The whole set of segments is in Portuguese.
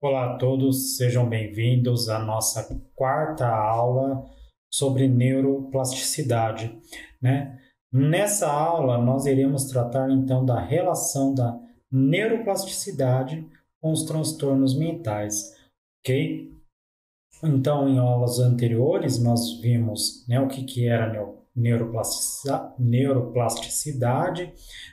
Olá a todos, sejam bem-vindos à nossa quarta aula sobre neuroplasticidade. Né? Nessa aula, nós iremos tratar então da relação da neuroplasticidade com os transtornos mentais, ok? Então, em aulas anteriores, nós vimos né, o que, que era neuroplasticidade,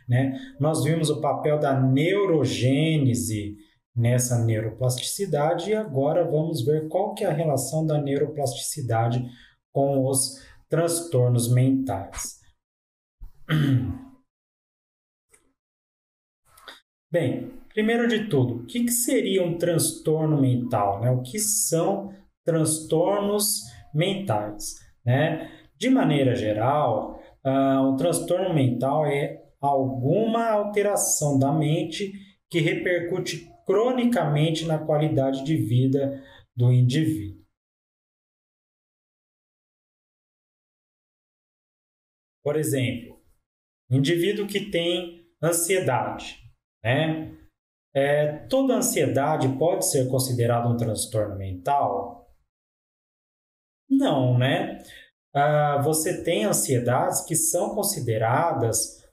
né? nós vimos o papel da neurogênese nessa neuroplasticidade e agora vamos ver qual que é a relação da neuroplasticidade com os transtornos mentais. Bem, primeiro de tudo, o que, que seria um transtorno mental? Né? O que são transtornos mentais? Né? De maneira geral, uh, o transtorno mental é alguma alteração da mente que repercute cronicamente na qualidade de vida do indivíduo. Por exemplo, indivíduo que tem ansiedade, né? É, toda ansiedade pode ser considerada um transtorno mental? Não, né? Ah, você tem ansiedades que são consideradas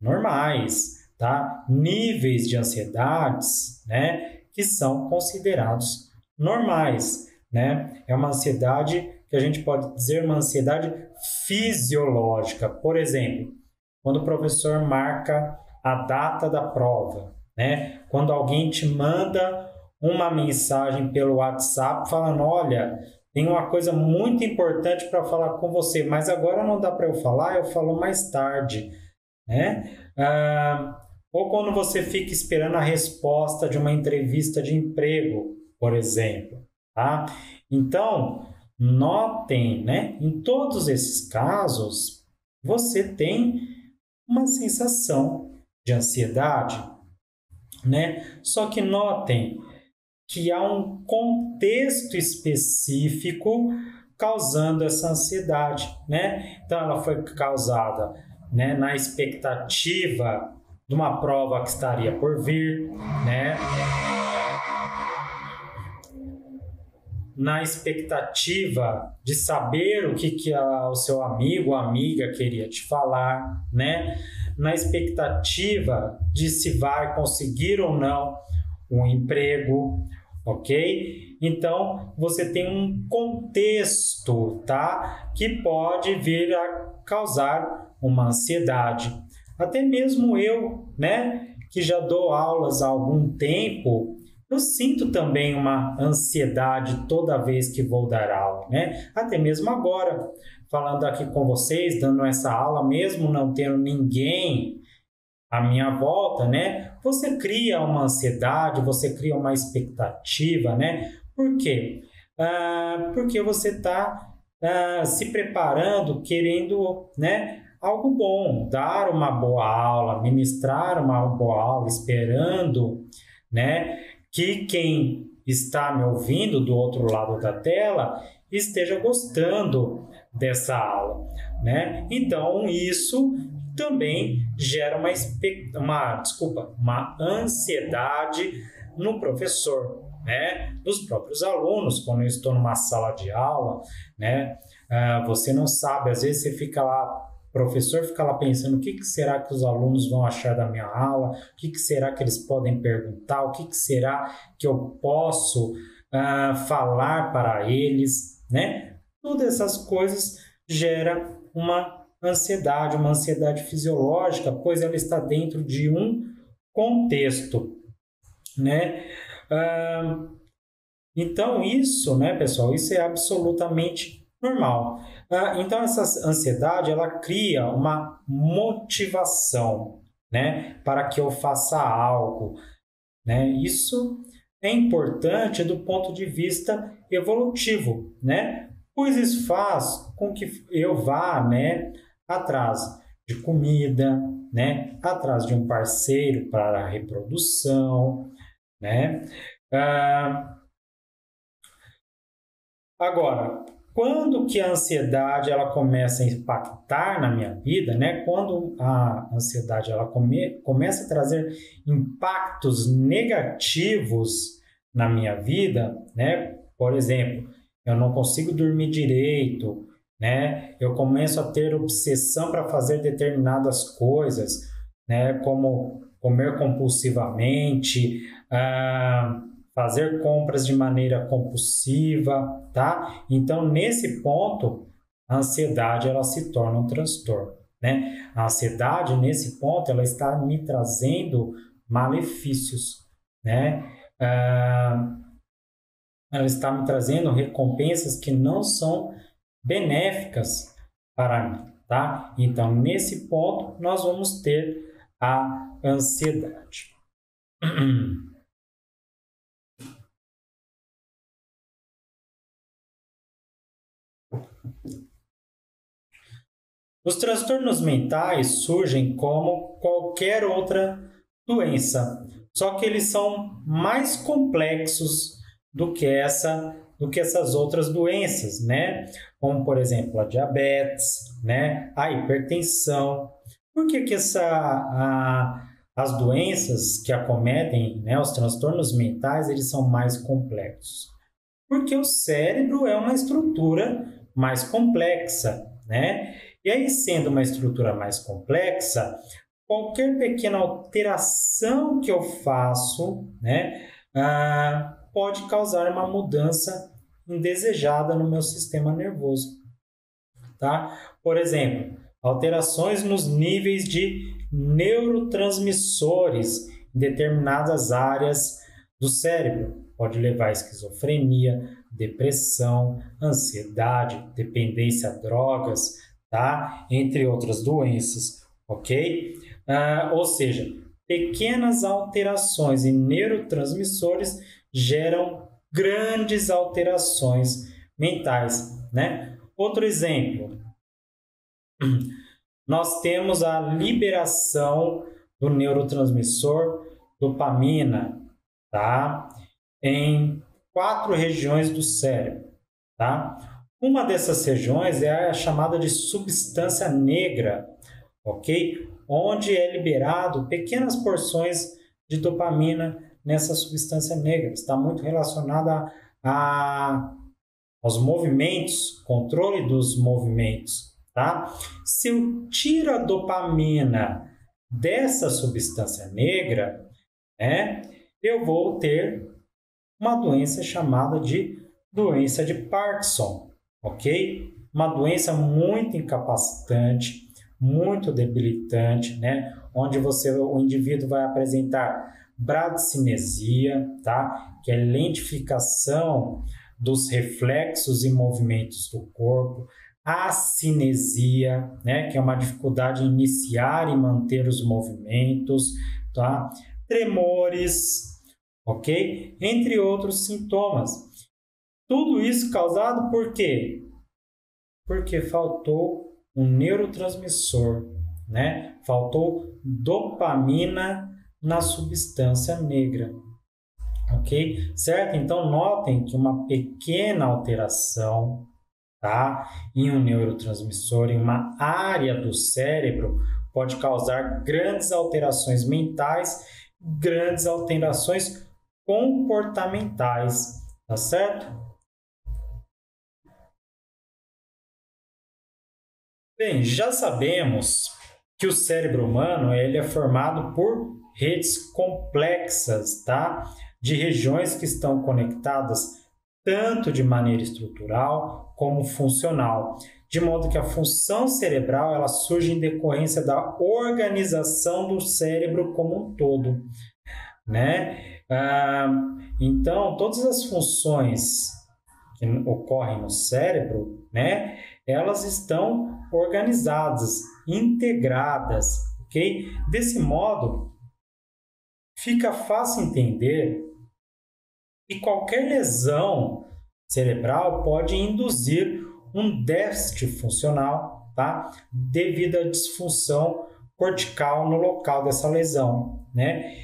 normais, tá? níveis de ansiedades né, que são considerados normais. Né? É uma ansiedade que a gente pode dizer uma ansiedade fisiológica. Por exemplo, quando o professor marca a data da prova, né? quando alguém te manda uma mensagem pelo WhatsApp falando: olha, tem uma coisa muito importante para falar com você, mas agora não dá para eu falar, eu falo mais tarde. Né? Ah, ou quando você fica esperando a resposta de uma entrevista de emprego, por exemplo. Tá? Então, notem, né? Em todos esses casos, você tem uma sensação de ansiedade, né? Só que notem que há um contexto específico causando essa ansiedade, né? Então ela foi causada, né, na expectativa de uma prova que estaria por vir, né? Na expectativa de saber o que, que a, o seu amigo ou amiga queria te falar, né? Na expectativa de se vai conseguir ou não um emprego, ok? Então você tem um contexto, tá? Que pode vir a causar uma ansiedade. Até mesmo eu, né, que já dou aulas há algum tempo, eu sinto também uma ansiedade toda vez que vou dar aula, né? Até mesmo agora, falando aqui com vocês, dando essa aula, mesmo não tendo ninguém à minha volta, né? Você cria uma ansiedade, você cria uma expectativa, né? Por quê? Ah, porque você está ah, se preparando, querendo, né? Algo bom, dar uma boa aula, ministrar uma boa aula, esperando, né, que quem está me ouvindo do outro lado da tela esteja gostando dessa aula, né? Então isso também gera uma, uma desculpa, uma ansiedade no professor, né? Dos próprios alunos, quando eu estou numa sala de aula, né? Uh, você não sabe, às vezes você fica lá professor fica lá pensando o que, que será que os alunos vão achar da minha aula, o que, que será que eles podem perguntar, o que, que será que eu posso uh, falar para eles, né? Todas essas coisas gera uma ansiedade, uma ansiedade fisiológica, pois ela está dentro de um contexto, né? Uh, então isso, né, pessoal, isso é absolutamente normal. Ah, então essa ansiedade ela cria uma motivação, né, para que eu faça algo, né? Isso é importante do ponto de vista evolutivo, né? Pois isso faz com que eu vá, né, atrás de comida, né, atrás de um parceiro para a reprodução, né? Ah, agora, quando que a ansiedade ela começa a impactar na minha vida, né? Quando a ansiedade ela come, começa a trazer impactos negativos na minha vida, né? Por exemplo, eu não consigo dormir direito, né? Eu começo a ter obsessão para fazer determinadas coisas, né? Como comer compulsivamente, ah, fazer compras de maneira compulsiva, tá? Então, nesse ponto, a ansiedade ela se torna um transtorno, né? A ansiedade, nesse ponto, ela está me trazendo malefícios, né? Ah, ela está me trazendo recompensas que não são benéficas para mim, tá? Então, nesse ponto, nós vamos ter a ansiedade. Os transtornos mentais surgem como qualquer outra doença, só que eles são mais complexos do que essa do que essas outras doenças, né? Como por exemplo a diabetes, né? A hipertensão. Por que que essa a, as doenças que acometem, né, os transtornos mentais, eles são mais complexos? Porque o cérebro é uma estrutura mais complexa, né? E aí, sendo uma estrutura mais complexa, qualquer pequena alteração que eu faço, né, ah, pode causar uma mudança indesejada no meu sistema nervoso, tá? Por exemplo, alterações nos níveis de neurotransmissores em determinadas áreas do cérebro pode levar a esquizofrenia, depressão, ansiedade, dependência a drogas, tá? Entre outras doenças, ok? Ah, ou seja, pequenas alterações em neurotransmissores geram grandes alterações mentais, né? Outro exemplo, nós temos a liberação do neurotransmissor dopamina, tá? Em quatro regiões do cérebro, tá? Uma dessas regiões é a chamada de substância negra, ok? Onde é liberado pequenas porções de dopamina nessa substância negra. Está muito relacionada a, aos movimentos, controle dos movimentos, tá? Se eu tiro a dopamina dessa substância negra, né, eu vou ter uma doença chamada de doença de Parkinson, ok? Uma doença muito incapacitante, muito debilitante, né? Onde você, o indivíduo vai apresentar bradicinesia, tá? Que é lentificação dos reflexos e movimentos do corpo, acinesia, né, que é uma dificuldade em iniciar e manter os movimentos, tá? Tremores, ok? Entre outros sintomas. Tudo isso causado por quê? Porque faltou um neurotransmissor, né? Faltou dopamina na substância negra. Ok? Certo? Então, notem que uma pequena alteração tá? em um neurotransmissor, em uma área do cérebro, pode causar grandes alterações mentais, grandes alterações comportamentais, tá certo? Bem, já sabemos que o cérebro humano ele é formado por redes complexas, tá? De regiões que estão conectadas tanto de maneira estrutural como funcional, de modo que a função cerebral ela surge em decorrência da organização do cérebro como um todo, né? Ah, então, todas as funções que ocorrem no cérebro, né? Elas estão organizadas, integradas, ok? Desse modo, fica fácil entender que qualquer lesão cerebral pode induzir um déficit funcional, tá? Devido à disfunção cortical no local dessa lesão, né?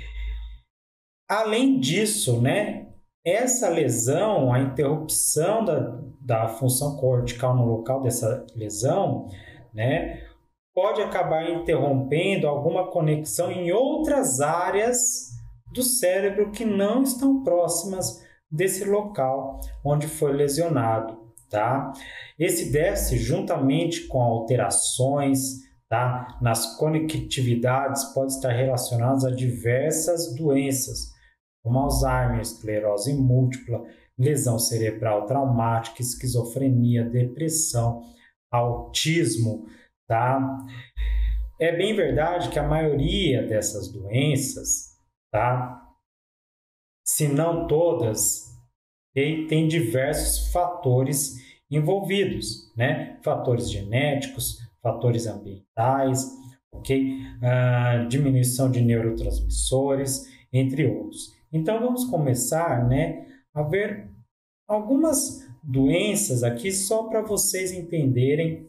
Além disso, né, essa lesão, a interrupção da, da função cortical no local dessa lesão, né, pode acabar interrompendo alguma conexão em outras áreas do cérebro que não estão próximas desse local onde foi lesionado, tá? Esse déficit, juntamente com alterações tá, nas conectividades, pode estar relacionado a diversas doenças, como Alzheimer, esclerose múltipla, lesão cerebral traumática, esquizofrenia, depressão, autismo, tá? É bem verdade que a maioria dessas doenças, tá? Se não todas, tem diversos fatores envolvidos, né? Fatores genéticos, fatores ambientais, ok? Ah, diminuição de neurotransmissores, entre outros. Então vamos começar, né, a ver algumas doenças aqui só para vocês entenderem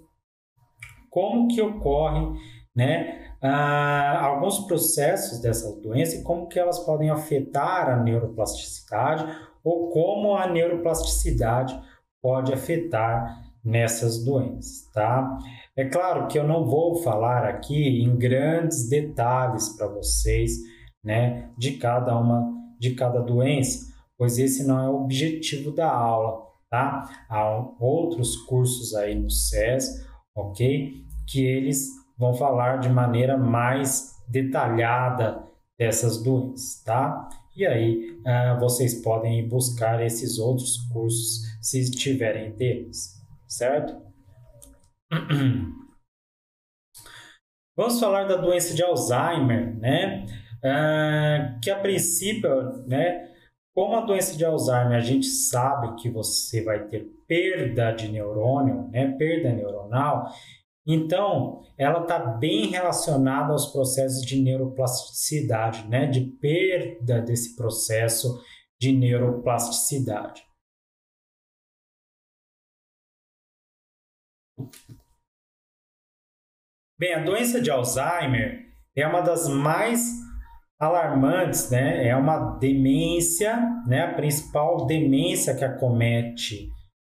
como que ocorre, né, ah, alguns processos dessas doenças e como que elas podem afetar a neuroplasticidade ou como a neuroplasticidade pode afetar nessas doenças, tá? É claro que eu não vou falar aqui em grandes detalhes para vocês, né, de cada uma de cada doença, pois esse não é o objetivo da aula, tá? Há outros cursos aí no SES, ok? Que eles vão falar de maneira mais detalhada dessas doenças, tá? E aí uh, vocês podem buscar esses outros cursos se tiverem interesse, certo? Vamos falar da doença de Alzheimer, né? Uh, que a princípio, né? Como a doença de Alzheimer, a gente sabe que você vai ter perda de neurônio, né? Perda neuronal. Então, ela está bem relacionada aos processos de neuroplasticidade, né? De perda desse processo de neuroplasticidade. Bem, a doença de Alzheimer é uma das mais alarmantes, né? É uma demência, né? A principal demência que acomete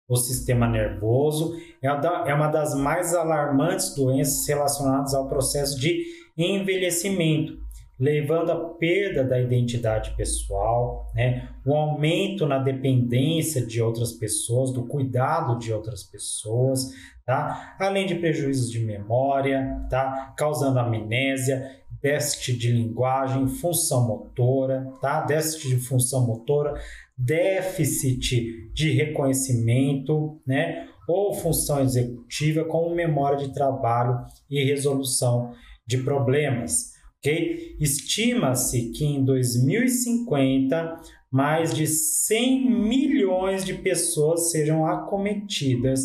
o sistema nervoso é, é uma das mais alarmantes doenças relacionadas ao processo de envelhecimento, levando à perda da identidade pessoal, né? o aumento na dependência de outras pessoas, do cuidado de outras pessoas, tá? além de prejuízos de memória, tá? causando amnésia, déficit de linguagem, função motora, tá? Déficit de função motora, déficit de reconhecimento, né? Ou função executiva como memória de trabalho e resolução de problemas, ok? Estima-se que em 2050 mais de 100 milhões de pessoas sejam acometidas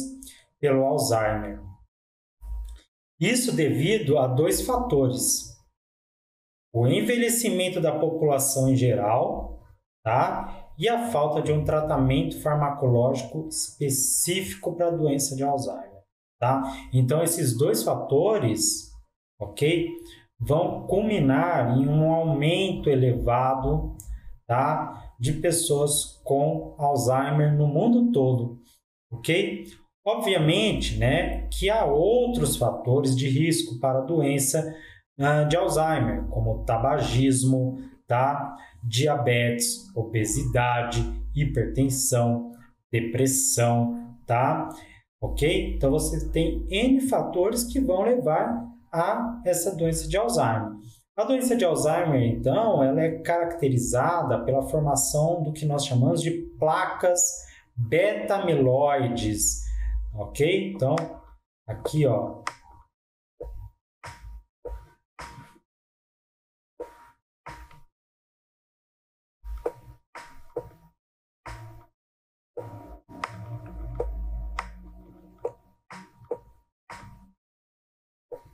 pelo Alzheimer. Isso devido a dois fatores o envelhecimento da população em geral, tá? E a falta de um tratamento farmacológico específico para a doença de Alzheimer, tá? Então esses dois fatores, OK? Vão culminar em um aumento elevado, tá? De pessoas com Alzheimer no mundo todo, OK? Obviamente, né, que há outros fatores de risco para a doença de Alzheimer, como tabagismo, tá? diabetes, obesidade, hipertensão, depressão, tá? Ok? Então você tem N fatores que vão levar a essa doença de Alzheimer. A doença de Alzheimer, então, ela é caracterizada pela formação do que nós chamamos de placas beta-amiloides, ok? Então, aqui, ó,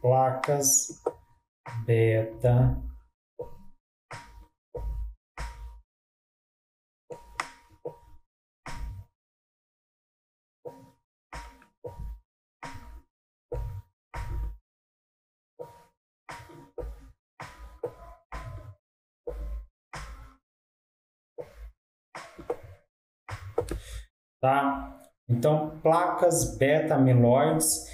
placas beta tá? Então, placas beta-amiloides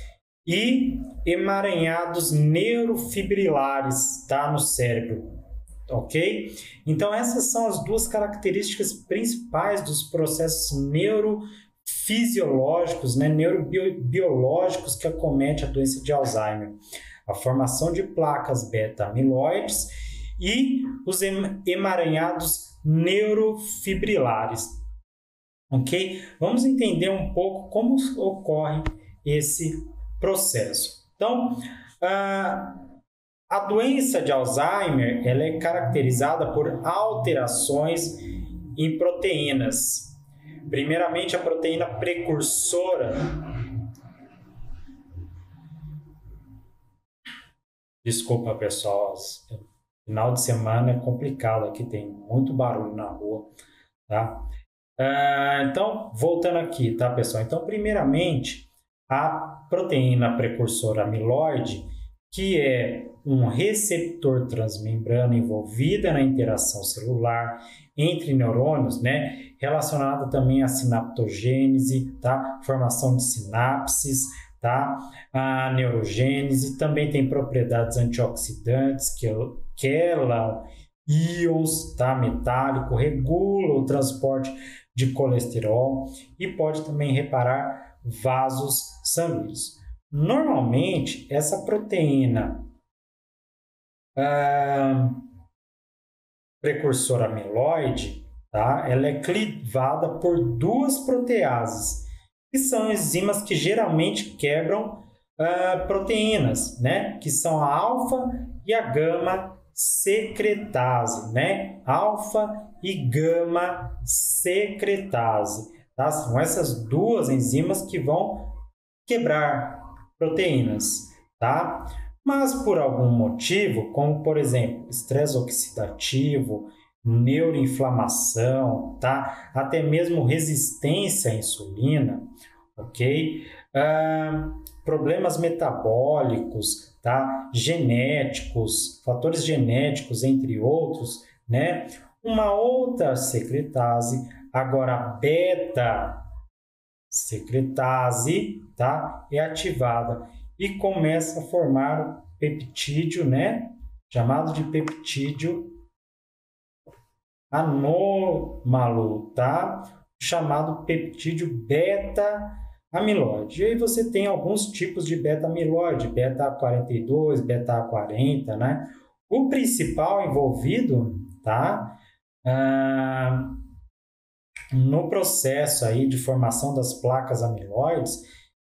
e emaranhados neurofibrilares tá, no cérebro. ok? Então, essas são as duas características principais dos processos neurofisiológicos, né, neurobiológicos que acomete a doença de Alzheimer. A formação de placas beta-amiloides e os emaranhados neurofibrilares. Ok? Vamos entender um pouco como ocorre esse processo. Então, a, a doença de Alzheimer ela é caracterizada por alterações em proteínas. Primeiramente, a proteína precursora Desculpa, pessoal. Final de semana é complicado aqui, tem muito barulho na rua, tá? Ah, então, voltando aqui, tá, pessoal? Então, primeiramente, a proteína precursora amiloide, que é um receptor transmembrana envolvida na interação celular entre neurônios, né, relacionada também à sinaptogênese, tá? Formação de sinapses, tá? A neurogênese também tem propriedades antioxidantes que quelam íons, tá? Metálico, regula o transporte de colesterol e pode também reparar vasos sanguíneos. Normalmente, essa proteína ah, precursora amiloide, tá? Ela é clivada por duas proteases que são enzimas que geralmente quebram uh, proteínas, né? Que são a alfa e a gama secretase, né? Alfa e gama secretase, tá? São essas duas enzimas que vão quebrar proteínas, tá? Mas por algum motivo, como por exemplo, estresse oxidativo, neuroinflamação, tá? Até mesmo resistência à insulina, ok? Ah, problemas metabólicos, tá? Genéticos, fatores genéticos, entre outros, né? Uma outra secretase, agora beta secretase, tá? É ativada e começa a formar peptídeo, né? Chamado de peptídeo anômalo, tá? Chamado peptídeo beta-amiloide. E aí você tem alguns tipos de beta-amiloide, beta-42, beta-40, né? O principal envolvido, tá? Ah, no processo aí de formação das placas amiloides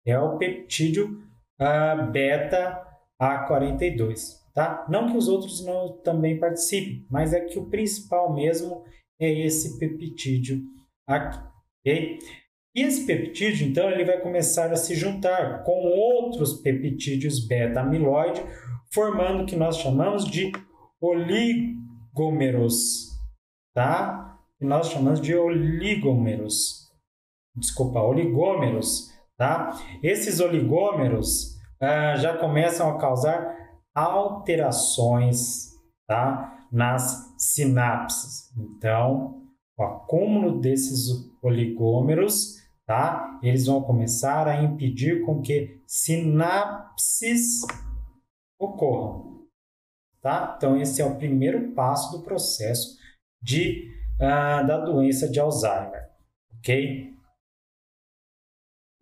é o peptídeo ah, beta-A42 tá? Não que os outros não também participem, mas é que o principal mesmo é esse peptídeo aqui? E esse peptídeo, então, ele vai começar a se juntar com outros peptídeos beta-amiloide, formando o que nós chamamos de oligômeros, tá? Que nós chamamos de oligômeros. Desculpa, oligômeros, tá? Esses oligômeros ah, já começam a causar alterações tá, nas sinapses. Então, o acúmulo desses oligômeros, tá, eles vão começar a impedir com que sinapses ocorram. Tá? Então, esse é o primeiro passo do processo de, uh, da doença de Alzheimer. Ok?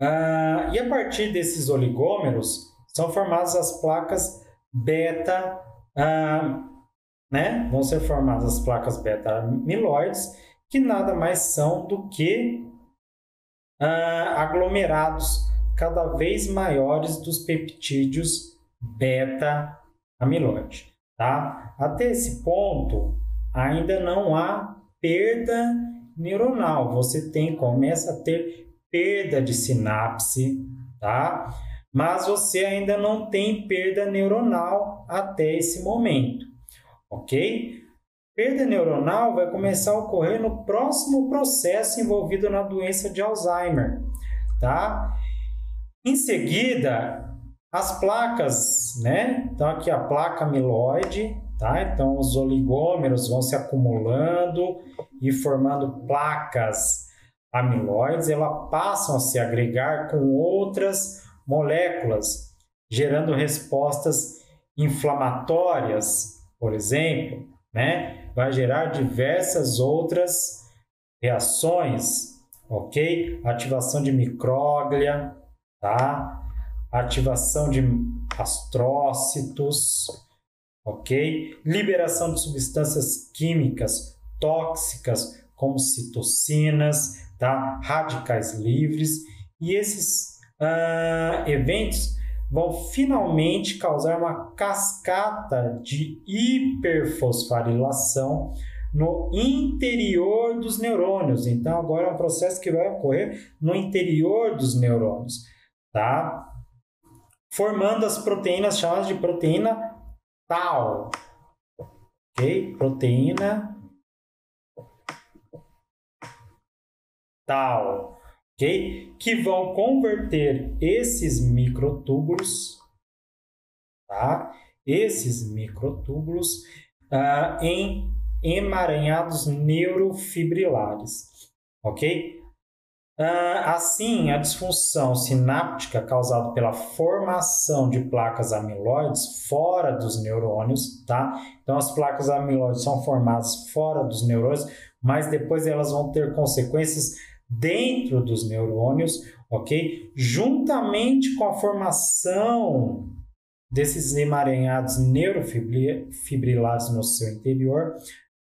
Uh, e a partir desses oligômeros são formadas as placas beta, ah, né? Vão ser formadas as placas beta-amiloides, que nada mais são do que ah, aglomerados cada vez maiores dos peptídeos beta-amiloide, tá? Até esse ponto, ainda não há perda neuronal. Você tem começa a ter perda de sinapse, tá? mas você ainda não tem perda neuronal até esse momento, ok? Perda neuronal vai começar a ocorrer no próximo processo envolvido na doença de Alzheimer, tá? Em seguida, as placas, né? Então aqui a placa amiloide, tá? Então os oligômeros vão se acumulando e formando placas amiloides, elas passam a se agregar com outras moléculas, gerando respostas inflamatórias, por exemplo, né? Vai gerar diversas outras reações, ok? Ativação de micróglia, tá? Ativação de astrócitos, ok? Liberação de substâncias químicas tóxicas como citocinas, tá? Radicais livres e esses uh, eventos vão finalmente causar uma cascata de hiperfosforilação no interior dos neurônios. Então, agora é um processo que vai ocorrer no interior dos neurônios, tá? Formando as proteínas chamadas de proteína tau, ok? Proteína tau ok? Que vão converter esses microtúbulos, tá? Esses microtúbulos uh, em emaranhados neurofibrilares, ok? Uh, assim, a disfunção sináptica causada pela formação de placas amiloides fora dos neurônios, tá? Então, as placas amiloides são formadas fora dos neurônios, mas depois elas vão ter consequências dentro dos neurônios, ok? Juntamente com a formação desses emaranhados neurofibrilares no seu interior,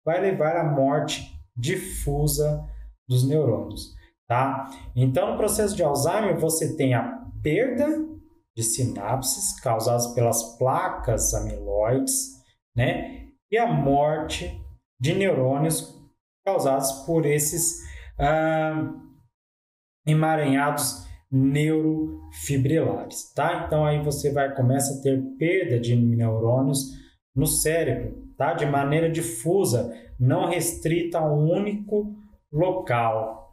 vai levar à morte difusa dos neurônios, tá? Então, no processo de Alzheimer, você tem a perda de sinapses causadas pelas placas amiloides, né? E a morte de neurônios causados por esses ah, emaranhados neurofibrilares, tá? Então aí você vai começa a ter perda de neurônios no cérebro, tá? De maneira difusa, não restrita a um único local.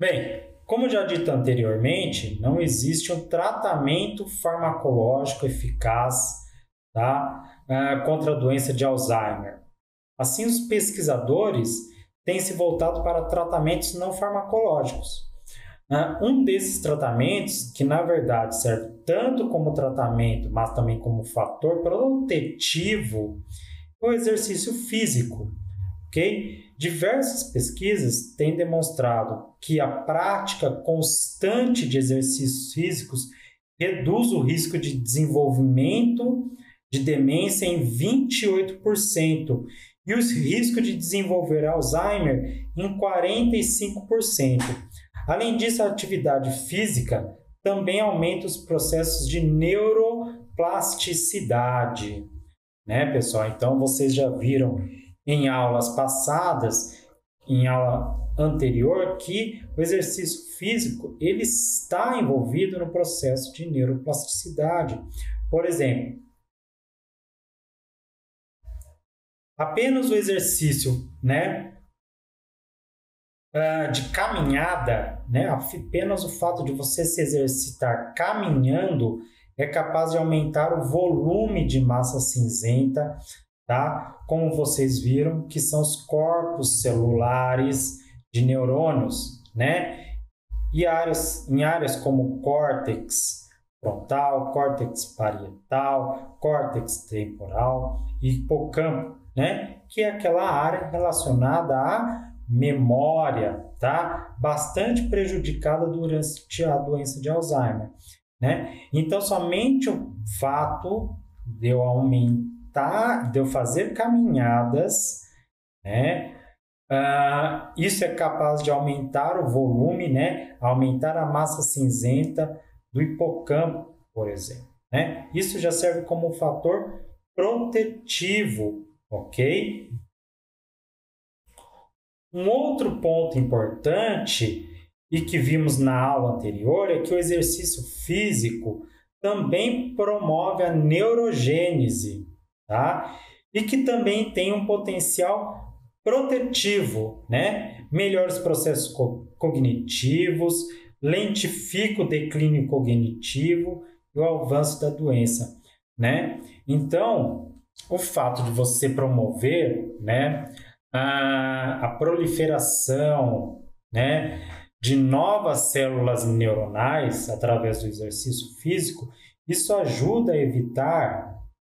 Bem, como já dito anteriormente, não existe um tratamento farmacológico eficaz tá? Ah, contra a doença de Alzheimer. Assim, os pesquisadores têm se voltado para tratamentos não farmacológicos. Né? Um desses tratamentos, que na verdade serve tanto como tratamento, mas também como fator protetivo, é o exercício físico. Okay? Diversas pesquisas têm demonstrado que a prática constante de exercícios físicos reduz o risco de desenvolvimento de demência em 28% e os riscos de desenvolver Alzheimer em 45%. Além disso, a atividade física também aumenta os processos de neuroplasticidade, né, pessoal? Então vocês já viram em aulas passadas, em aula anterior, que o exercício físico ele está envolvido no processo de neuroplasticidade. Por exemplo, Apenas o exercício, né, ah, de caminhada, né, apenas o fato de você se exercitar caminhando é capaz de aumentar o volume de massa cinzenta, tá? Como vocês viram, que são os corpos celulares de neurônios, né? E áreas, em áreas como córtex frontal, córtex parietal, córtex temporal e hipocampo né? Que é aquela área relacionada à memória, tá? Bastante prejudicada durante a doença de Alzheimer, né? Então, somente o fato de eu aumentar, de eu fazer caminhadas, né? Uh, isso é capaz de aumentar o volume, né? Aumentar a massa cinzenta do hipocampo, por exemplo, né? Isso já serve como um fator protetivo ok? Um outro ponto importante e que vimos na aula anterior é que o exercício físico também promove a neurogênese, tá? E que também tem um potencial protetivo, né? Melhora os processos co cognitivos, lentifica o declínio cognitivo e o avanço da doença, né? Então, o fato de você promover né, a, a proliferação né, de novas células neuronais através do exercício físico, Isso ajuda a evitar,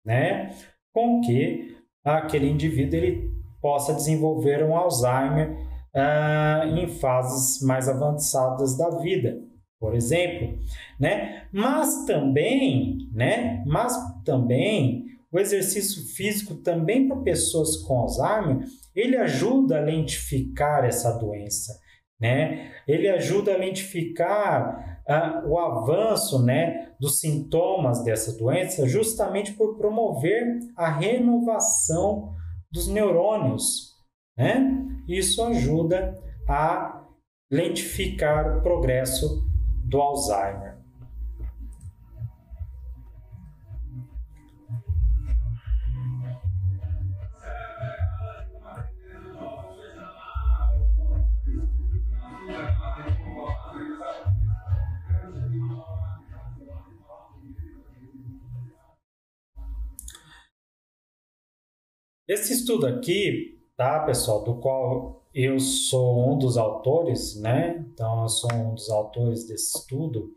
né, com que aquele indivíduo ele possa desenvolver um Alzheimer ah, em fases mais avançadas da vida, por exemplo, né? Mas também, né? Mas também o exercício físico também para pessoas com Alzheimer, ele ajuda a lentificar essa doença, né? Ele ajuda a lentificar uh, o avanço, né, dos sintomas dessa doença, justamente por promover a renovação dos neurônios, né? Isso ajuda a lentificar o progresso do Alzheimer. Esse estudo aqui, tá, pessoal, do qual eu sou um dos autores, né? Então, eu sou um dos autores desse estudo.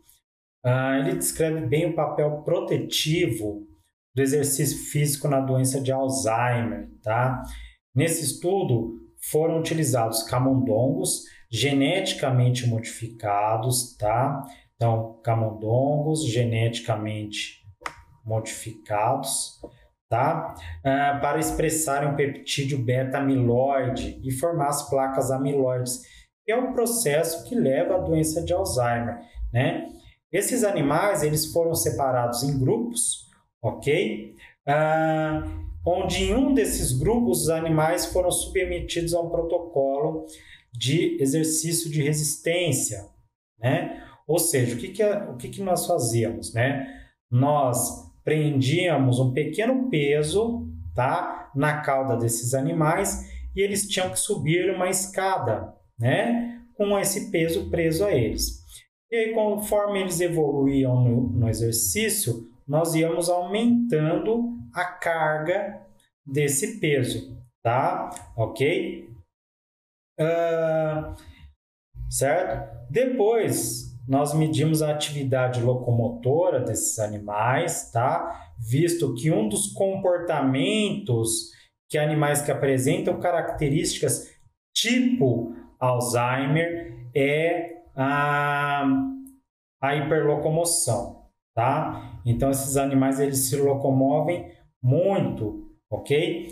Uh, ele descreve bem o papel protetivo do exercício físico na doença de Alzheimer, tá? Nesse estudo foram utilizados camundongos geneticamente modificados, tá? Então, camundongos geneticamente modificados tá? Uh, para expressar um peptídeo beta-amiloide e formar as placas amiloides, que é o processo que leva à doença de Alzheimer, né? Esses animais eles foram separados em grupos, ok? Uh, onde em um desses grupos os animais foram submetidos a um protocolo de exercício de resistência, né? Ou seja, o que, que, é, o que, que nós fazíamos, né? Nós prendíamos um pequeno peso tá, na cauda desses animais e eles tinham que subir uma escada, né, com esse peso preso a eles. E aí, conforme eles evoluíam no, no exercício, nós íamos aumentando a carga desse peso, tá? Ok? Uh, certo? Depois nós medimos a atividade locomotora desses animais, tá? Visto que um dos comportamentos que animais que apresentam características tipo Alzheimer é a, a hiperlocomoção, tá? Então esses animais eles se locomovem muito, ok?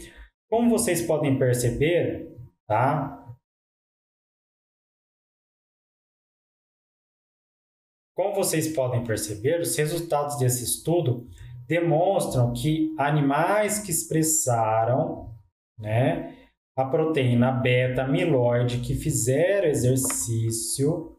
Como vocês podem perceber, tá? Como vocês podem perceber, os resultados desse estudo demonstram que animais que expressaram né, a proteína beta-amiloide, que fizeram exercício,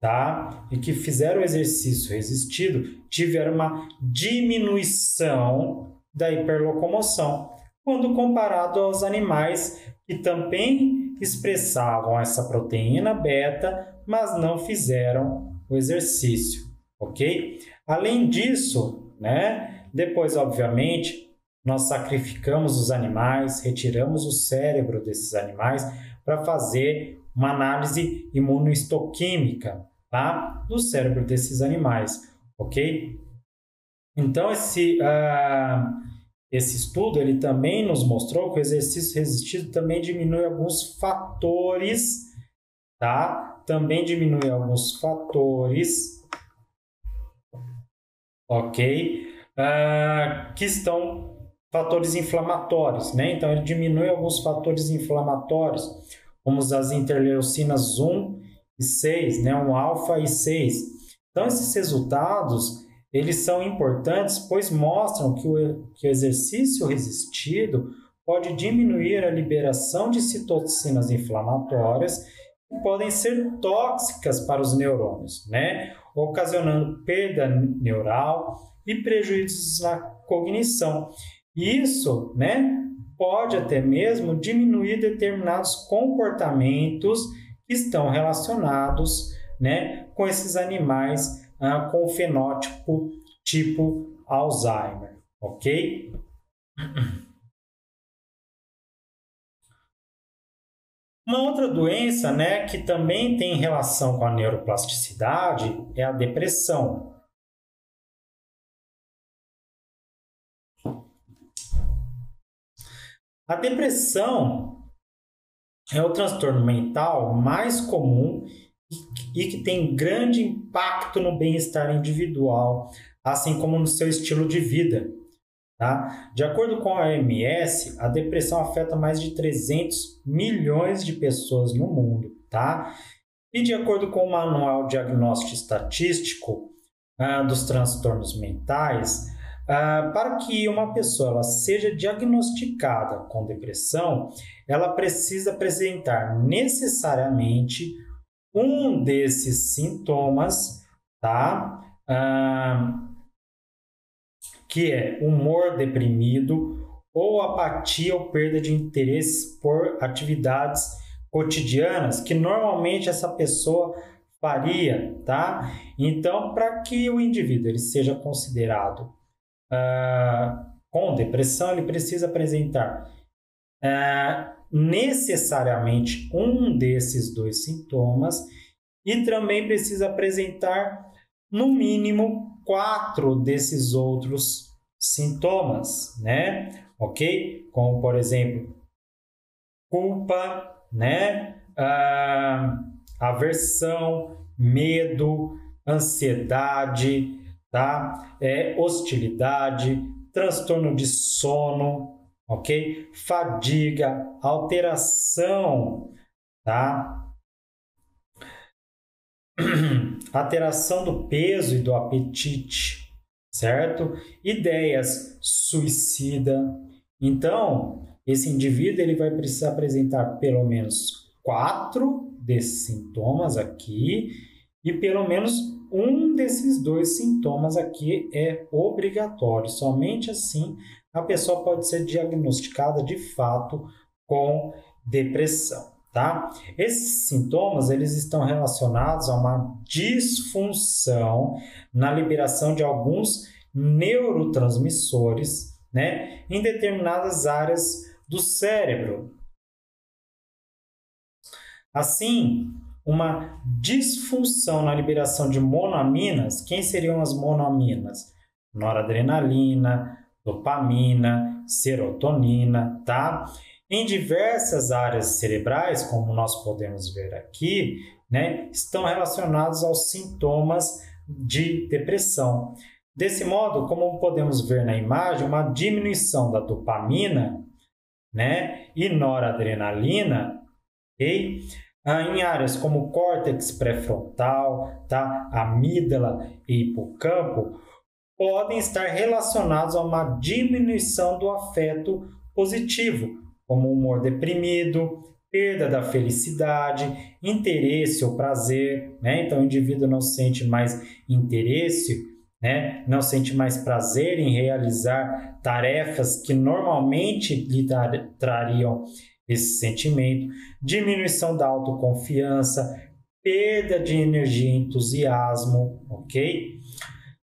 tá? E que fizeram exercício resistido, tiveram uma diminuição da hiperlocomoção, quando comparado aos animais que também expressavam essa proteína beta, mas não fizeram o exercício, ok? Além disso, né, depois, obviamente, nós sacrificamos os animais, retiramos o cérebro desses animais para fazer uma análise imunohistoquímica tá? do cérebro desses animais, ok? Então, esse, uh, esse estudo ele também nos mostrou que o exercício resistido também diminui alguns fatores tá? Também diminui alguns fatores, ok? Uh, que estão fatores inflamatórios, né? Então, ele diminui alguns fatores inflamatórios, como as interleucinas 1 e 6, né? Um alfa e 6. Então, esses resultados, eles são importantes, pois mostram que o, que o exercício resistido pode diminuir a liberação de citocinas inflamatórias podem ser tóxicas para os neurônios, né? ocasionando perda neural e prejuízos na cognição. Isso né, pode até mesmo diminuir determinados comportamentos que estão relacionados né, com esses animais ah, com fenótipo tipo Alzheimer, ok? Uma outra doença né, que também tem relação com a neuroplasticidade é a depressão. A depressão é o transtorno mental mais comum e que tem grande impacto no bem-estar individual, assim como no seu estilo de vida. Tá? De acordo com a OMS, a depressão afeta mais de 300 milhões de pessoas no mundo. Tá? E de acordo com o Manual Diagnóstico Estatístico uh, dos Transtornos Mentais, uh, para que uma pessoa ela seja diagnosticada com depressão, ela precisa apresentar necessariamente um desses sintomas, tá? Uh, que é humor deprimido ou apatia ou perda de interesse por atividades cotidianas que normalmente essa pessoa faria, tá? Então, para que o indivíduo ele seja considerado uh, com depressão, ele precisa apresentar uh, necessariamente um desses dois sintomas e também precisa apresentar no mínimo quatro desses outros sintomas, né? Ok? Como por exemplo, culpa, né? Ah, aversão, medo, ansiedade, tá? É, hostilidade, transtorno de sono, ok? Fadiga, alteração, tá? alteração do peso e do apetite, certo? Ideias suicida. Então, esse indivíduo ele vai precisar apresentar pelo menos quatro desses sintomas aqui e pelo menos um desses dois sintomas aqui é obrigatório. Somente assim a pessoa pode ser diagnosticada de fato com depressão. Tá? Esses sintomas eles estão relacionados a uma disfunção na liberação de alguns neurotransmissores né, em determinadas áreas do cérebro. Assim, uma disfunção na liberação de monoaminas, quem seriam as monoaminas? Noradrenalina, dopamina, serotonina, tá? Em diversas áreas cerebrais, como nós podemos ver aqui, né, estão relacionados aos sintomas de depressão. Desse modo, como podemos ver na imagem, uma diminuição da dopamina né, e noradrenalina okay, ah, em áreas como córtex pré-frontal, tá, amígdala e hipocampo, podem estar relacionados a uma diminuição do afeto positivo, como humor deprimido, perda da felicidade, interesse ou prazer, né? Então o indivíduo não sente mais interesse, né? Não sente mais prazer em realizar tarefas que normalmente lhe trariam esse sentimento, diminuição da autoconfiança, perda de energia e entusiasmo, ok?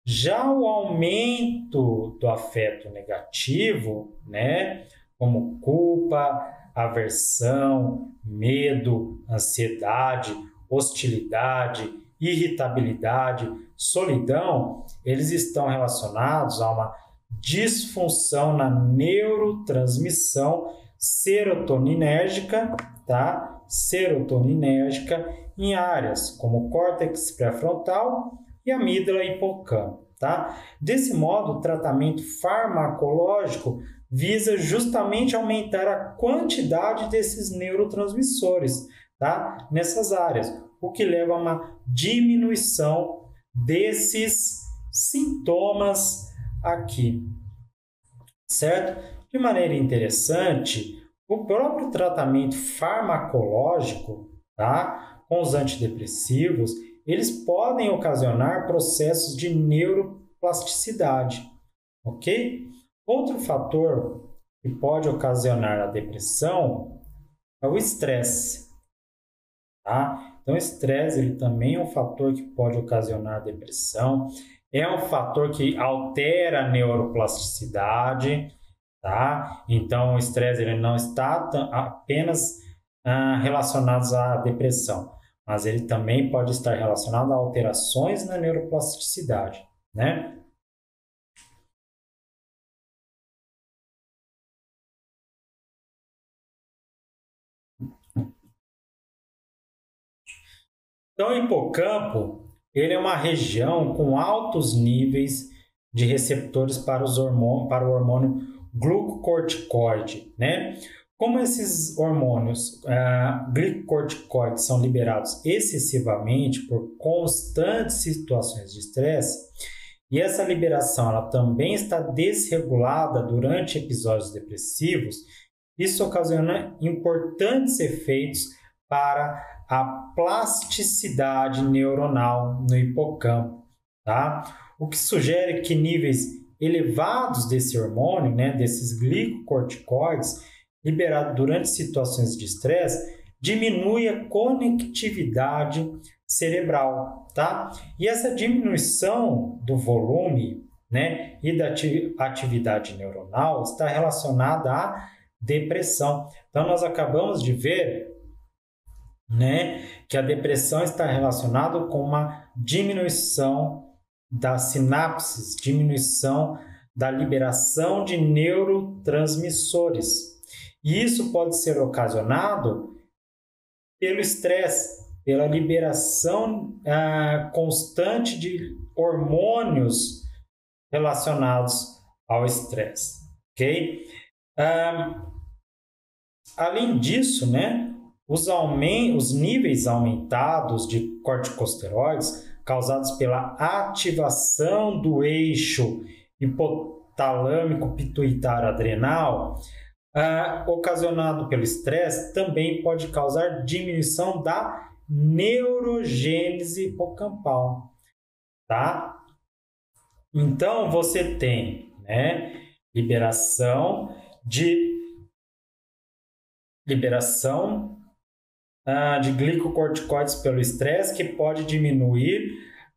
Já o aumento do afeto negativo, né? Como culpa, aversão, medo, ansiedade, hostilidade, irritabilidade, solidão, eles estão relacionados a uma disfunção na neurotransmissão serotoninérgica, tá? Serotoninérgica em áreas como córtex pré-frontal e amígdala hipocampo, tá? Desse modo, o tratamento farmacológico visa justamente aumentar a quantidade desses neurotransmissores tá? nessas áreas, o que leva a uma diminuição desses sintomas aqui, certo? De maneira interessante, o próprio tratamento farmacológico, tá? Com os antidepressivos, eles podem ocasionar processos de neuroplasticidade, ok? Outro fator que pode ocasionar a depressão é o estresse. Tá? Então, o estresse ele também é um fator que pode ocasionar depressão. É um fator que altera a neuroplasticidade. Tá? Então, o estresse ele não está apenas ah, relacionado à depressão, mas ele também pode estar relacionado a alterações na neuroplasticidade. Né? Então, o hipocampo ele é uma região com altos níveis de receptores para, os para o hormônio glucocorticoide, né? Como esses hormônios uh, glicocorticoides são liberados excessivamente por constantes situações de estresse, e essa liberação ela também está desregulada durante episódios depressivos, isso ocasiona importantes efeitos para a plasticidade neuronal no hipocampo, tá? O que sugere que níveis elevados desse hormônio, né, desses glicocorticoides, liberado durante situações de estresse, diminui a conectividade cerebral, tá? E essa diminuição do volume, né, e da atividade neuronal está relacionada à depressão. Então nós acabamos de ver, né, que a depressão está relacionada com uma diminuição das sinapses, diminuição da liberação de neurotransmissores. E isso pode ser ocasionado pelo estresse, pela liberação ah, constante de hormônios relacionados ao estresse, ok? Ah, além disso, né, os, os níveis aumentados de corticosteroides causados pela ativação do eixo hipotalâmico pituitário adrenal, ah, ocasionado pelo estresse, também pode causar diminuição da neurogênese hipocampal, tá? Então você tem, né, liberação de liberação ah, de glicocorticoides pelo estresse que pode diminuir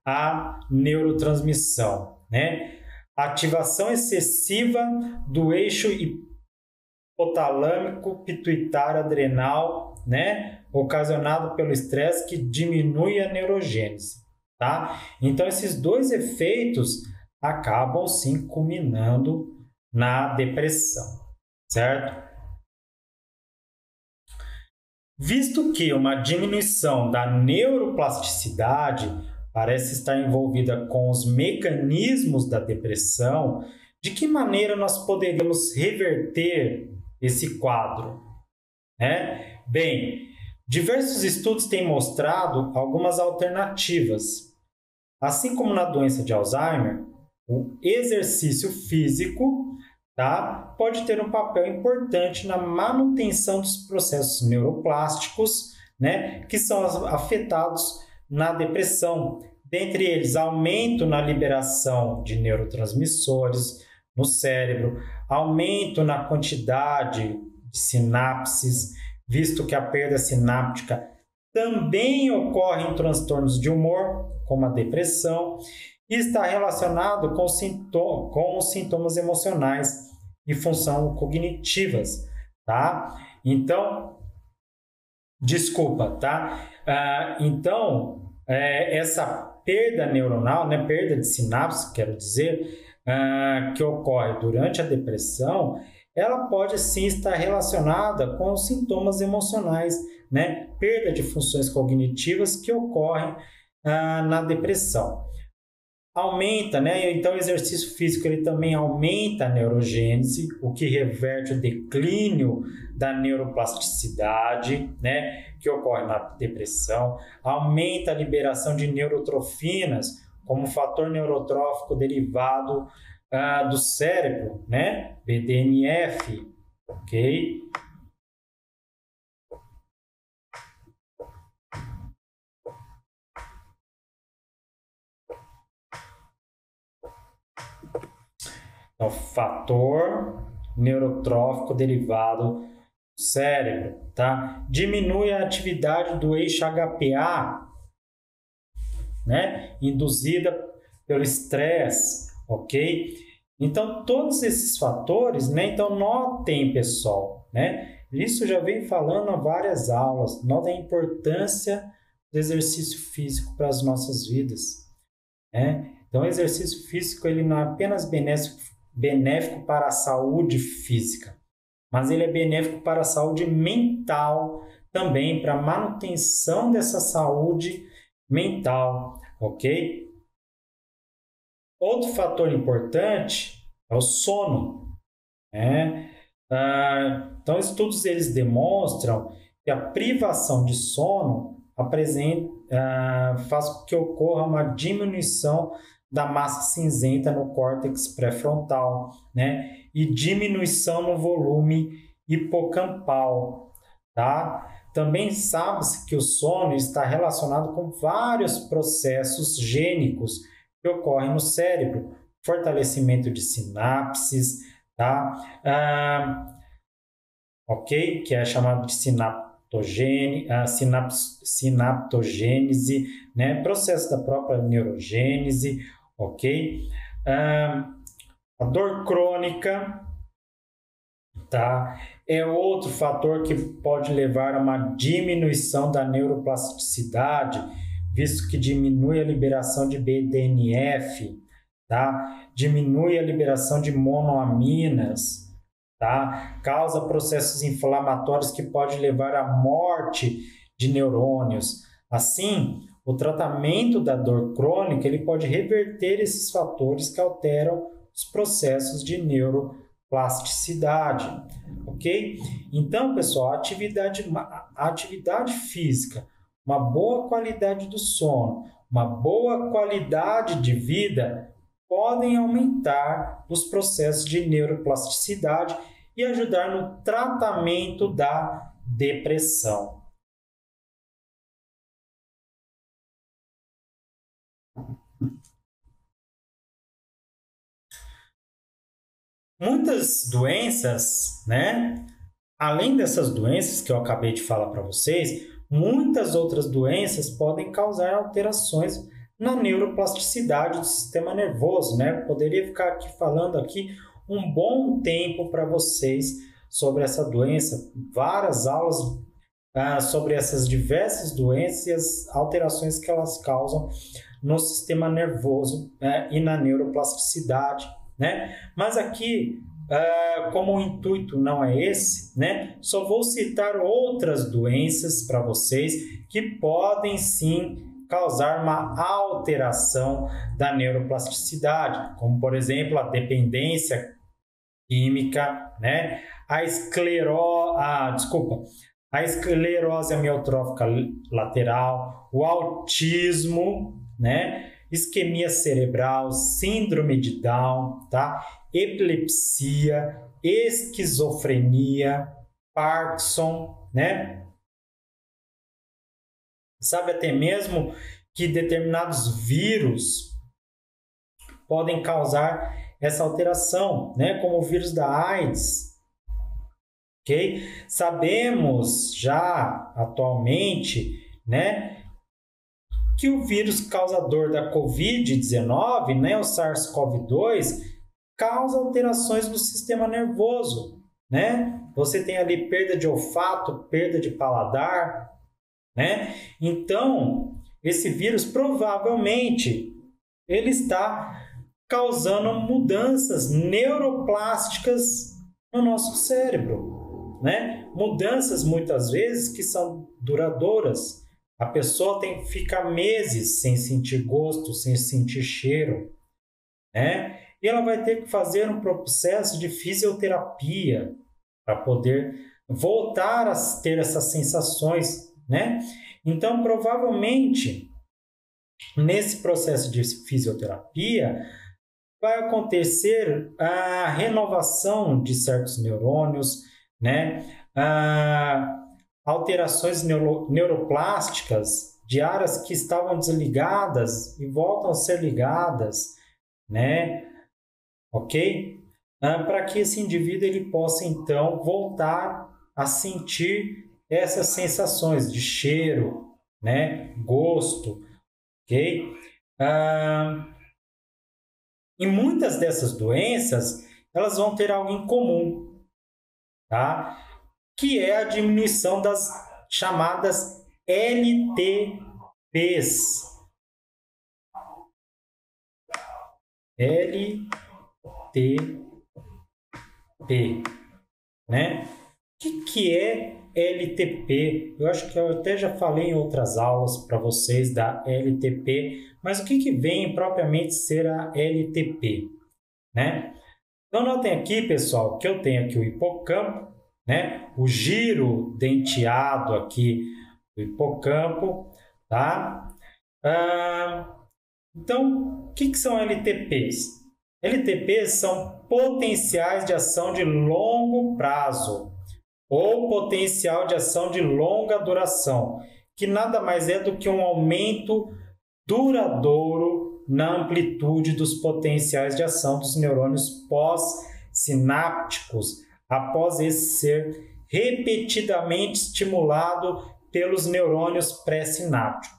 a neurotransmissão, né? Ativação excessiva do eixo hipotalâmico pituitário adrenal, né? Ocasionado pelo estresse que diminui a neurogênese, tá? Então esses dois efeitos acabam sim culminando na depressão, certo? Visto que uma diminuição da neuroplasticidade parece estar envolvida com os mecanismos da depressão, de que maneira nós poderíamos reverter esse quadro? É? Bem, diversos estudos têm mostrado algumas alternativas. Assim como na doença de Alzheimer, o exercício físico tá? pode ter um papel importante na manutenção dos processos neuroplásticos, né? que são afetados na depressão. Dentre eles, aumento na liberação de neurotransmissores no cérebro, aumento na quantidade de sinapses, visto que a perda sináptica também ocorre em transtornos de humor, como a depressão, e está relacionado com, sintoma, com os sintomas emocionais e função cognitivas, tá? Então, desculpa, tá? Ah, então, é, essa perda neuronal, né, perda de sinapse, quero dizer, ah, que ocorre durante a depressão, ela pode sim estar relacionada com os sintomas emocionais, né? Perda de funções cognitivas que ocorrem ah, na depressão aumenta, né? Então o exercício físico ele também aumenta a neurogênese, o que reverte o declínio da neuroplasticidade, né, que ocorre na depressão, aumenta a liberação de neurotrofinas como fator neurotrófico derivado uh, do cérebro, né, BDNF, ok? Então, fator neurotrófico derivado do cérebro, tá? Diminui a atividade do eixo HPA, né? Induzida pelo estresse, ok? Então, todos esses fatores, né? Então, notem, pessoal, né? Isso já vem falando há várias aulas. Notem a importância do exercício físico para as nossas vidas, né? Então, o exercício físico ele não é apenas benéfico benéfico para a saúde física, mas ele é benéfico para a saúde mental também, para a manutenção dessa saúde mental, ok? Outro fator importante é o sono. Né? Ah, então, estudos eles demonstram que a privação de sono apresenta, ah, faz com que ocorra uma diminuição da massa cinzenta no córtex pré-frontal, né? E diminuição no volume hipocampal, tá? Também sabe-se que o sono está relacionado com vários processos gênicos que ocorrem no cérebro, fortalecimento de sinapses, tá? Ah, ok? Que é chamado de sinaptogênese, ah, sinaptogênese, né? Processo da própria neurogênese, ok? A dor crônica, tá? É outro fator que pode levar a uma diminuição da neuroplasticidade, visto que diminui a liberação de BDNF, tá? Diminui a liberação de monoaminas, tá? Causa processos inflamatórios que pode levar à morte de neurônios. Assim, o tratamento da dor crônica ele pode reverter esses fatores que alteram os processos de neuroplasticidade, ok? Então, pessoal, a atividade, a atividade física, uma boa qualidade do sono, uma boa qualidade de vida podem aumentar os processos de neuroplasticidade e ajudar no tratamento da depressão. Muitas doenças, né? Além dessas doenças que eu acabei de falar para vocês, muitas outras doenças podem causar alterações na neuroplasticidade do sistema nervoso, né? Poderia ficar aqui falando aqui um bom tempo para vocês sobre essa doença, várias aulas ah, sobre essas diversas doenças e as alterações que elas causam no sistema nervoso né? e na neuroplasticidade né? Mas aqui, uh, como o intuito não é esse, né? Só vou citar outras doenças para vocês que podem sim causar uma alteração da neuroplasticidade, como por exemplo a dependência química, né? A esclerose, ah, desculpa, a esclerose amiotrófica lateral, o autismo, né? Isquemia cerebral, síndrome de Down, tá? epilepsia, esquizofrenia, Parkinson, né? Sabe até mesmo que determinados vírus podem causar essa alteração, né? Como o vírus da AIDS, ok? Sabemos já atualmente, né? Que o vírus causador da Covid-19, né, o SARS-CoV-2, causa alterações no sistema nervoso, né? Você tem ali perda de olfato, perda de paladar, né? Então, esse vírus provavelmente ele está causando mudanças neuroplásticas no nosso cérebro, né? Mudanças muitas vezes que são duradouras, a pessoa tem fica meses sem sentir gosto, sem sentir cheiro, né? E ela vai ter que fazer um processo de fisioterapia para poder voltar a ter essas sensações, né? Então, provavelmente, nesse processo de fisioterapia, vai acontecer a renovação de certos neurônios, né? A alterações neuro, neuroplásticas de áreas que estavam desligadas e voltam a ser ligadas, né? Ok? Ah, Para que esse indivíduo ele possa então voltar a sentir essas sensações de cheiro, né? Gosto, ok? Ah, e muitas dessas doenças elas vão ter algo em comum, tá? Que é a diminuição das chamadas LTPs. LTP, né? O que, que é LTP. Eu acho que eu até já falei em outras aulas para vocês da LTP, mas o que, que vem propriamente ser a LTP, né? Então notem aqui, pessoal, que eu tenho aqui o hipocampo, né? O giro denteado aqui do hipocampo, tá? Ah, então, o que, que são LTPs? LTPs são potenciais de ação de longo prazo ou potencial de ação de longa duração, que nada mais é do que um aumento duradouro na amplitude dos potenciais de ação dos neurônios pós-sinápticos, após esse ser repetidamente estimulado pelos neurônios pré-sinápticos.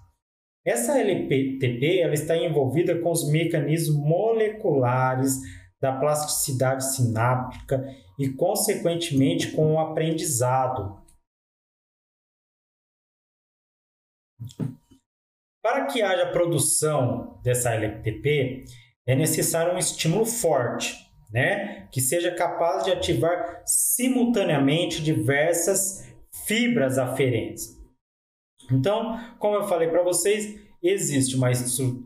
Essa LPTP ela está envolvida com os mecanismos moleculares da plasticidade sináptica e, consequentemente, com o aprendizado. Para que haja produção dessa LPTP, é necessário um estímulo forte, né? que seja capaz de ativar simultaneamente diversas fibras aferentes. Então, como eu falei para vocês, existe uma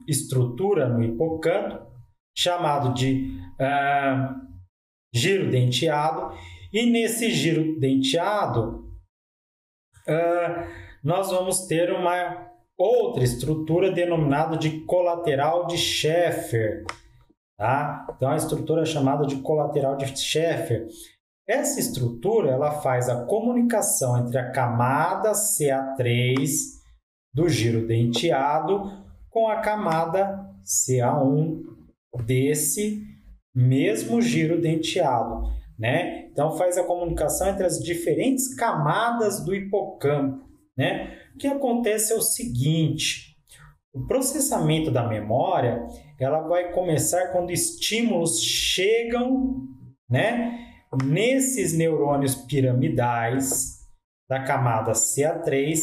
estrutura no hipocampo chamado de uh, giro denteado, e nesse giro denteado uh, nós vamos ter uma outra estrutura denominada de colateral de Schaeffer. Tá? Então, a estrutura é chamada de colateral de Schaeffer. Essa estrutura ela faz a comunicação entre a camada CA3 do giro denteado com a camada CA1 desse mesmo giro denteado, né? Então faz a comunicação entre as diferentes camadas do hipocampo, né? O que acontece é o seguinte: o processamento da memória ela vai começar quando estímulos chegam, né? nesses neurônios piramidais da camada CA3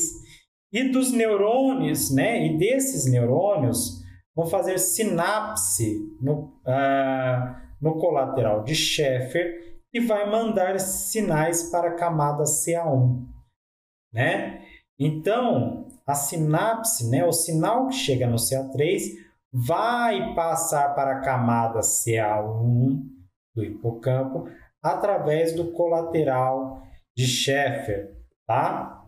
e dos neurônios, né? E desses neurônios vão fazer sinapse no, uh, no colateral de Schaeffer e vai mandar sinais para a camada CA1, né? Então, a sinapse, né, o sinal que chega no CA3 vai passar para a camada CA1 do hipocampo através do colateral de Schaeffer, tá?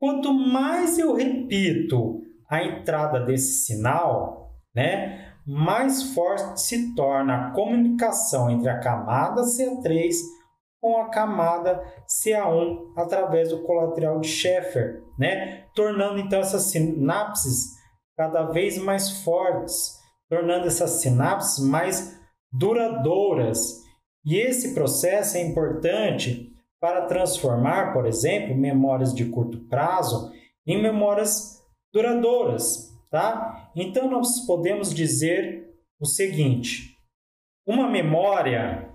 Quanto mais eu repito a entrada desse sinal, né, mais forte se torna a comunicação entre a camada CA3 com a camada CA1 através do colateral de Schaeffer, né, tornando então essas sinapses cada vez mais fortes, tornando essas sinapses mais duradouras e esse processo é importante para transformar, por exemplo, memórias de curto prazo em memórias duradouras, tá? Então nós podemos dizer o seguinte: uma memória,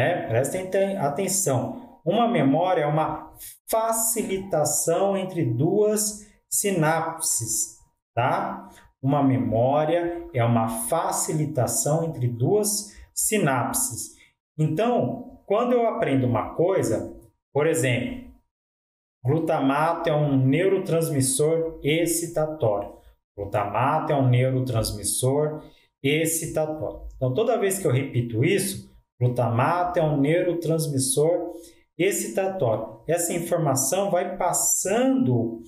né? Prestem atenção. Uma memória é uma facilitação entre duas sinapses, tá? Uma memória é uma facilitação entre duas sinapses. Então, quando eu aprendo uma coisa, por exemplo, glutamato é um neurotransmissor excitatório. Glutamato é um neurotransmissor excitatório. Então, toda vez que eu repito isso, glutamato é um neurotransmissor excitatório. Essa informação vai passando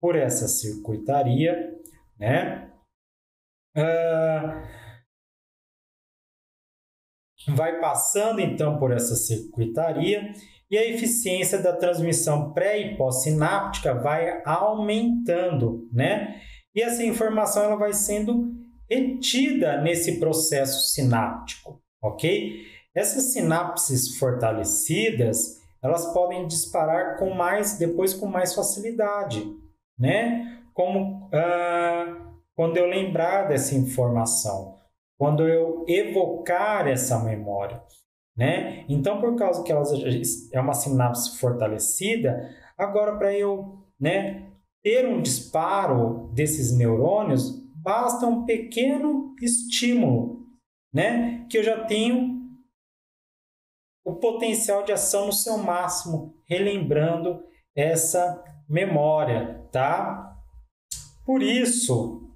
por essa circuitaria, né? Uh, vai passando então por essa circuitaria e a eficiência da transmissão pré e pós-sináptica vai aumentando, né? E essa informação ela vai sendo retida nesse processo sináptico, ok? Essas sinapses fortalecidas, elas podem disparar com mais, depois com mais facilidade, né? Como ah, quando eu lembrar dessa informação quando eu evocar essa memória, né? Então, por causa que ela é uma sinapse fortalecida, agora para eu, né, ter um disparo desses neurônios, basta um pequeno estímulo, né, que eu já tenho o potencial de ação no seu máximo relembrando essa memória, tá? Por isso,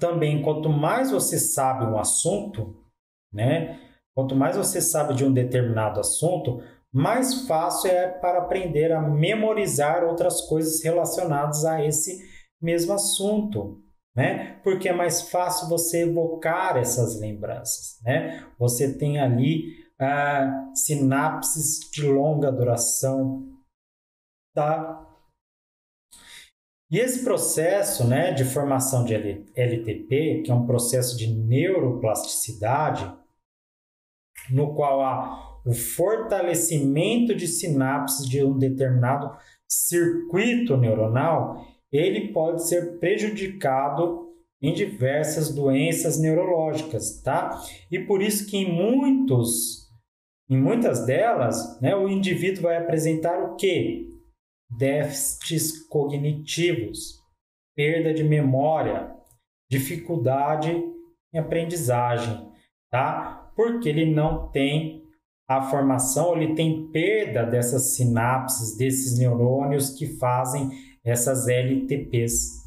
também quanto mais você sabe um assunto, né? Quanto mais você sabe de um determinado assunto, mais fácil é para aprender a memorizar outras coisas relacionadas a esse mesmo assunto, né? Porque é mais fácil você evocar essas lembranças, né? Você tem ali sinapses de longa duração, tá? E esse processo né, de formação de LTP, que é um processo de neuroplasticidade, no qual há o fortalecimento de sinapses de um determinado circuito neuronal, ele pode ser prejudicado em diversas doenças neurológicas, tá? E por isso que em muitos, em muitas delas, né, o indivíduo vai apresentar o quê? déficits cognitivos, perda de memória, dificuldade em aprendizagem, tá? Porque ele não tem a formação, ele tem perda dessas sinapses, desses neurônios que fazem essas LTPs,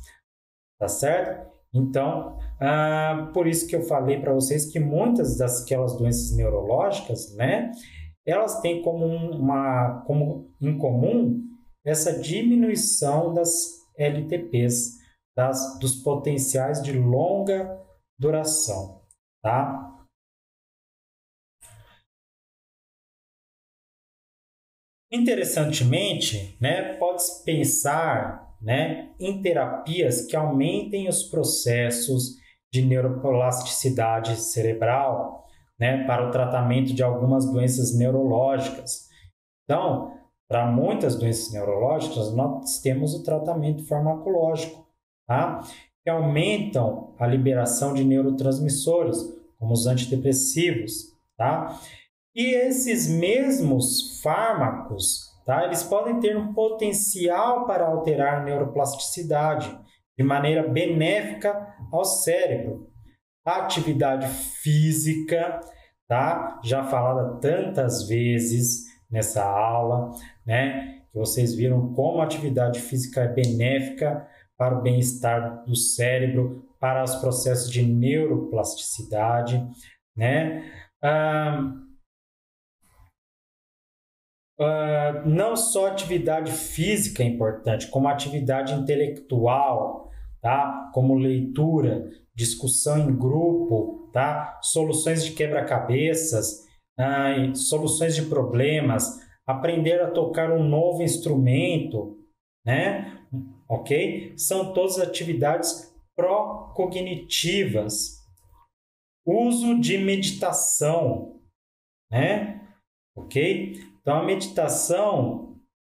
tá certo? Então, ah, por isso que eu falei para vocês que muitas daquelas doenças neurológicas, né, elas têm como uma, como em comum essa diminuição das LTPs, das, dos potenciais de longa duração, tá? Interessantemente, né, pode-se pensar né, em terapias que aumentem os processos de neuroplasticidade cerebral né, para o tratamento de algumas doenças neurológicas. Então, para muitas doenças neurológicas, nós temos o tratamento farmacológico, tá? que aumentam a liberação de neurotransmissores, como os antidepressivos. Tá? E esses mesmos fármacos, tá? eles podem ter um potencial para alterar neuroplasticidade de maneira benéfica ao cérebro. Atividade física, tá? já falada tantas vezes, nessa aula, né? Que vocês viram como a atividade física é benéfica para o bem-estar do cérebro, para os processos de neuroplasticidade, né? Ah, ah, não só atividade física é importante, como atividade intelectual, tá? Como leitura, discussão em grupo, tá? Soluções de quebra-cabeças, ah, soluções de problemas, aprender a tocar um novo instrumento, né? Ok? São todas atividades pró-cognitivas. Uso de meditação, né? Ok? Então a meditação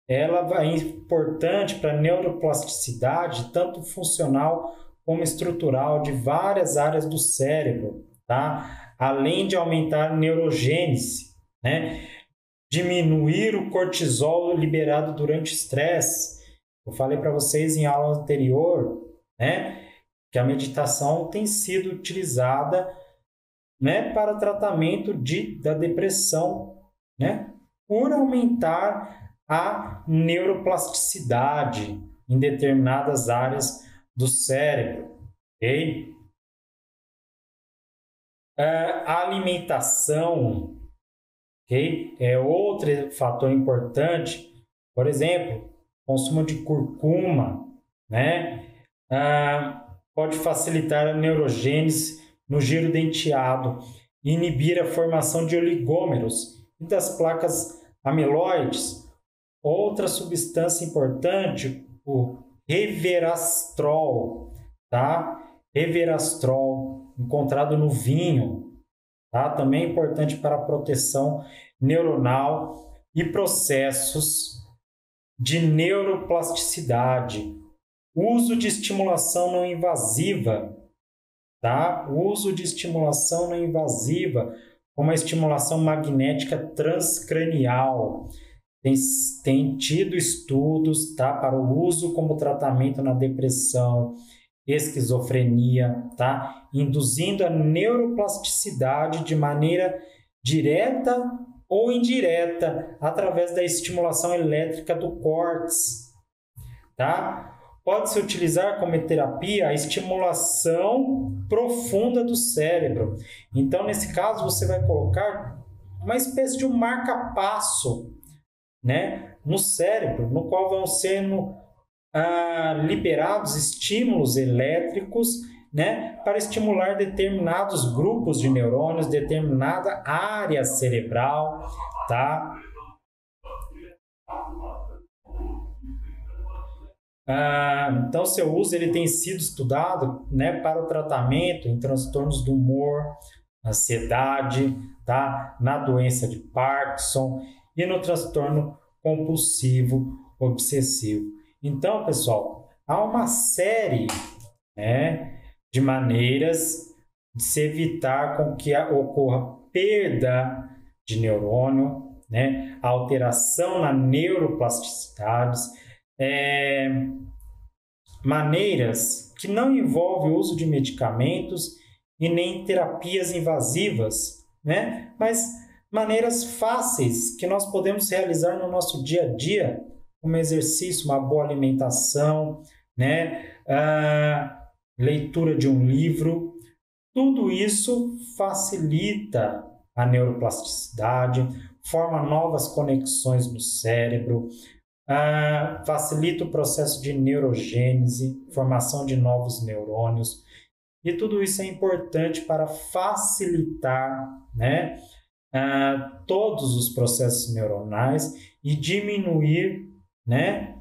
ela é importante para a neuroplasticidade, tanto funcional como estrutural, de várias áreas do cérebro, tá? além de aumentar a neurogênese, né? diminuir o cortisol liberado durante o estresse. Eu falei para vocês em aula anterior né, que a meditação tem sido utilizada né, para tratamento de, da depressão, né, por aumentar a neuroplasticidade em determinadas áreas do cérebro. Okay? A alimentação okay? é outro fator importante. Por exemplo, consumo de curcuma, né? Ah, pode facilitar a neurogênese no giro denteado, inibir a formação de oligômeros e das placas amiloides. Outra substância importante, o reverastrol, tá? Reverastrol encontrado no vinho, tá? Também é importante para a proteção neuronal e processos de neuroplasticidade. Uso de estimulação não invasiva, tá? Uso de estimulação não invasiva, como a estimulação magnética transcranial. Tem, tem tido estudos tá, para o uso como tratamento na depressão, esquizofrenia, tá? Induzindo a neuroplasticidade de maneira direta ou indireta através da estimulação elétrica do córtex, tá? Pode-se utilizar como terapia a estimulação profunda do cérebro. Então, nesse caso, você vai colocar uma espécie de um marca-passo né, no cérebro, no qual vão sendo ah, liberados estímulos elétricos né, para estimular determinados grupos de neurônios, determinada área cerebral, tá? Ah, então, seu uso ele tem sido estudado né, para o tratamento em transtornos do humor, ansiedade, tá? na doença de Parkinson e no transtorno compulsivo obsessivo. Então, pessoal, há uma série né, de maneiras de se evitar com que ocorra perda de neurônio, né, alteração na neuroplasticidade, é, maneiras que não envolvem o uso de medicamentos e nem terapias invasivas, né? mas maneiras fáceis que nós podemos realizar no nosso dia a dia, como exercício, uma boa alimentação, né? Ah, leitura de um livro, tudo isso facilita a neuroplasticidade, forma novas conexões no cérebro, ah, facilita o processo de neurogênese, formação de novos neurônios. E tudo isso é importante para facilitar né, ah, todos os processos neuronais e diminuir, né,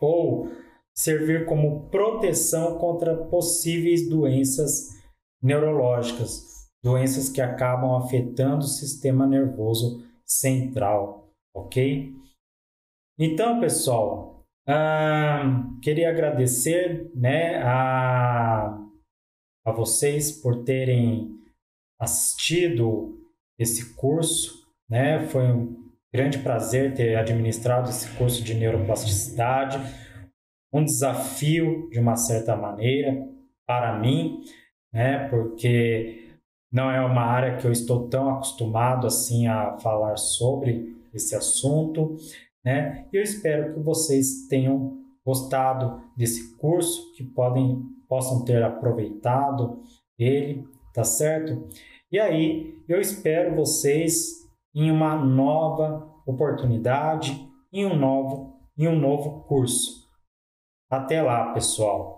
ou servir como proteção contra possíveis doenças neurológicas, doenças que acabam afetando o sistema nervoso central, ok? Então, pessoal, queria agradecer né, a, a vocês por terem assistido esse curso. Né? Foi um grande prazer ter administrado esse curso de neuroplasticidade, um desafio de uma certa maneira para mim, né? porque não é uma área que eu estou tão acostumado assim a falar sobre esse assunto. Né? Eu espero que vocês tenham gostado desse curso, que podem, possam ter aproveitado ele, tá certo? E aí, eu espero vocês em uma nova oportunidade, em um novo, em um novo curso. Até lá, pessoal!